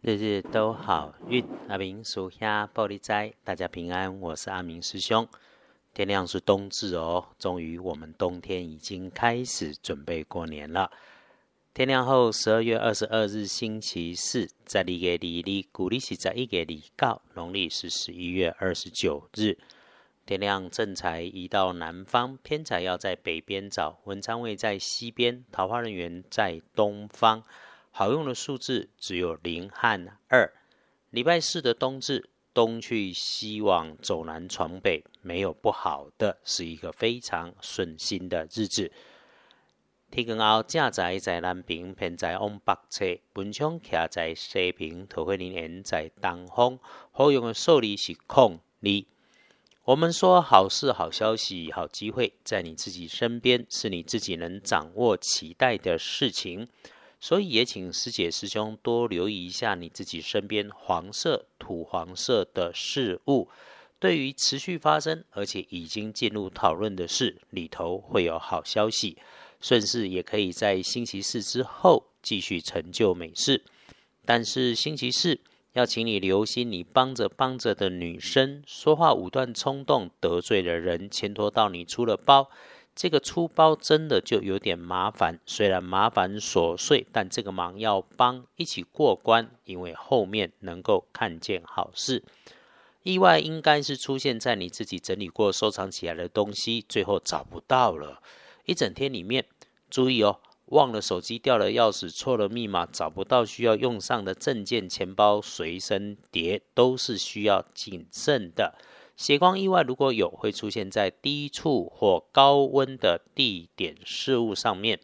日日都好运，阿明属下玻璃斋，大家平安。我是阿明师兄。天亮是冬至哦，终于我们冬天已经开始准备过年了。天亮后，十二月二十二日星期四，在立月里里，古历是在一给里告，农历是十一月二十九日。天亮正财移到南方，偏财要在北边找，文昌位在西边，桃花人员在东方。好用的数字只有零和二。礼拜四的冬至，东去西往，走南闯北，没有不好的，是一个非常顺心的日子。天光后，正在在南边，偏在往北侧，文昌徛在西边，桃花林缘在东方。好用的数字是空二。我们说好事、好消息、好机会，在你自己身边，是你自己能掌握、期待的事情。所以也请师姐师兄多留意一下你自己身边黄色、土黄色的事物，对于持续发生而且已经进入讨论的事里头会有好消息，顺势也可以在星期四之后继续成就美事。但是星期四要请你留心，你帮着帮着的女生说话武断冲动，得罪了人，牵拖到你出了包。这个出包真的就有点麻烦，虽然麻烦琐碎，但这个忙要帮一起过关，因为后面能够看见好事。意外应该是出现在你自己整理过、收藏起来的东西，最后找不到了。一整天里面，注意哦，忘了手机、掉了钥匙、错了密码、找不到需要用上的证件、钱包、随身碟，都是需要谨慎的。血光意外如果有，会出现在低处或高温的地点事物上面。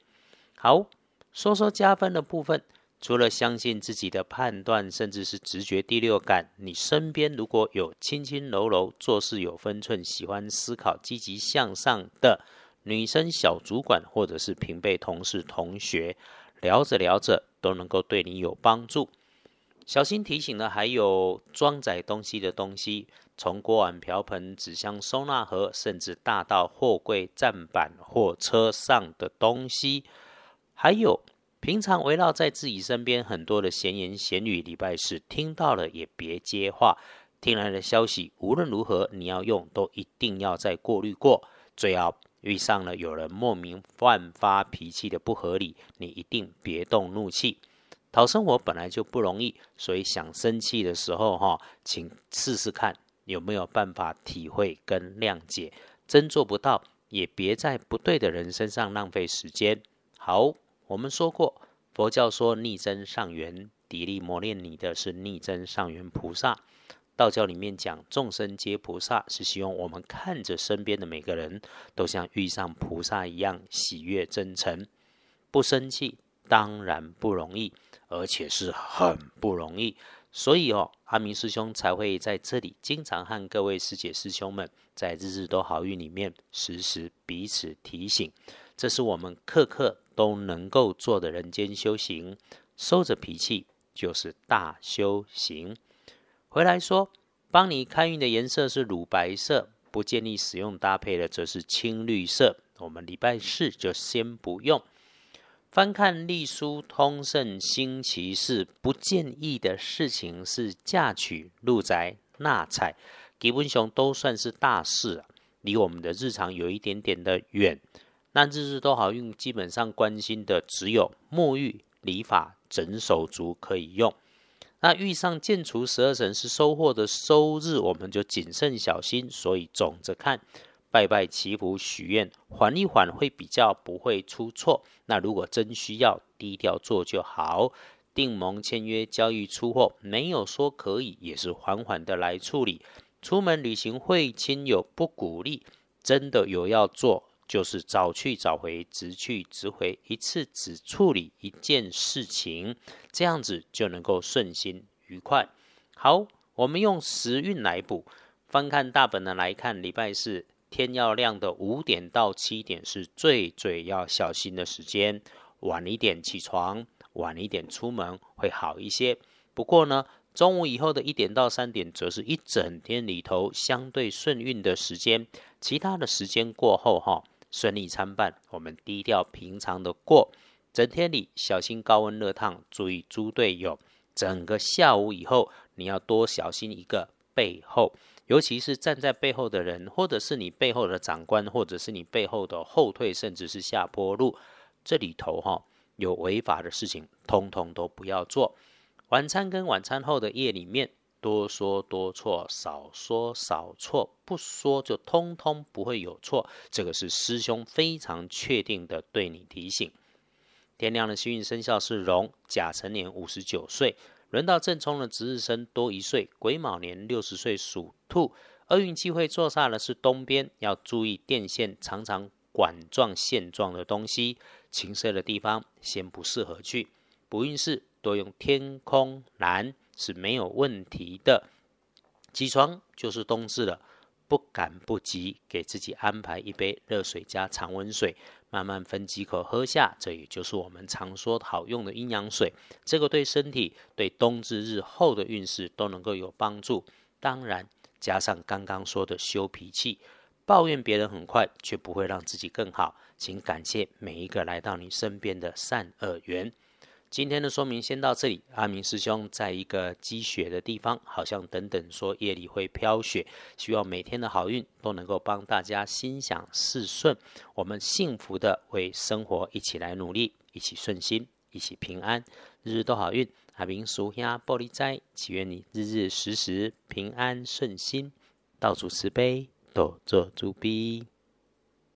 好，说说加分的部分。除了相信自己的判断，甚至是直觉第六感，你身边如果有轻轻柔柔、做事有分寸、喜欢思考、积极向上的女生小主管，或者是平辈同事、同学，聊着聊着都能够对你有帮助。小心提醒呢，还有装载东西的东西。从锅碗瓢盆、纸箱、收纳盒，甚至大到货柜、站板、货车上的东西，还有平常围绕在自己身边很多的闲言闲语，礼拜四听到了也别接话。听来的消息，无论如何你要用，都一定要再过滤过。最好遇上了有人莫名乱发脾气的不合理，你一定别动怒气。讨生活本来就不容易，所以想生气的时候，哈，请试试看。有没有办法体会跟谅解？真做不到，也别在不对的人身上浪费时间。好，我们说过，佛教说逆增上缘，砥砺磨练你的是逆增上缘菩萨。道教里面讲众生皆菩萨，是希望我们看着身边的每个人都像遇上菩萨一样喜悦真诚，不生气，当然不容易，而且是很不容易。所以哦，阿明师兄才会在这里经常和各位师姐师兄们在日日都好运里面时时彼此提醒，这是我们刻刻都能够做的人间修行。收着脾气就是大修行。回来说，帮你开运的颜色是乳白色，不建议使用搭配的则是青绿色。我们礼拜四就先不用。翻看《隶书通胜》星期四不建议的事情是嫁娶、入宅、纳采，基本上都算是大事，离我们的日常有一点点的远。那日日都好运，基本上关心的只有沐浴、理发、整手足可以用。那遇上建除十二神是收获的收日，我们就谨慎小心。所以总着看。拜拜祈福许愿，缓一缓会比较不会出错。那如果真需要，低调做就好。订盟签约交易出货，没有说可以，也是缓缓的来处理。出门旅行会亲友不鼓励，真的有要做，就是早去早回，直去直回，一次只处理一件事情，这样子就能够顺心愉快。好，我们用时运来补，翻看大本的来看，礼拜四。天要亮的五点到七点是最最要小心的时间，晚一点起床，晚一点出门会好一些。不过呢，中午以后的一点到三点，则是一整天里头相对顺运的时间。其他的时间过后，哈，顺利参半，我们低调平常的过。整天里小心高温热烫，注意猪队友。整个下午以后，你要多小心一个背后，尤其是站在背后的人，或者是你背后的长官，或者是你背后的后退，甚至是下坡路，这里头哈有违法的事情，通通都不要做。晚餐跟晚餐后的夜里面，多说多错，少说少错，不说就通通不会有错。这个是师兄非常确定的对你提醒。天亮的幸运生肖是龙，甲辰年五十九岁，轮到正冲的值日生多一岁，癸卯年六十岁属兔。厄运机会坐煞的是东边，要注意电线常常管状线状的东西，情色的地方先不适合去。不运势多用天空蓝是没有问题的。起床就是冬至了，不赶不急，给自己安排一杯热水加常温水。慢慢分几口喝下，这也就是我们常说好用的阴阳水。这个对身体、对冬至日后的运势都能够有帮助。当然，加上刚刚说的修脾气，抱怨别人很快，却不会让自己更好。请感谢每一个来到你身边的善恶缘。今天的说明先到这里。阿明师兄在一个积雪的地方，好像等等说夜里会飘雪，希望每天的好运都能够帮大家心想事顺，我们幸福的为生活一起来努力，一起顺心，一起平安，日日都好运。阿明叔兄玻璃斋，祈愿你日日时时平安顺心，到处慈悲，多做主逼。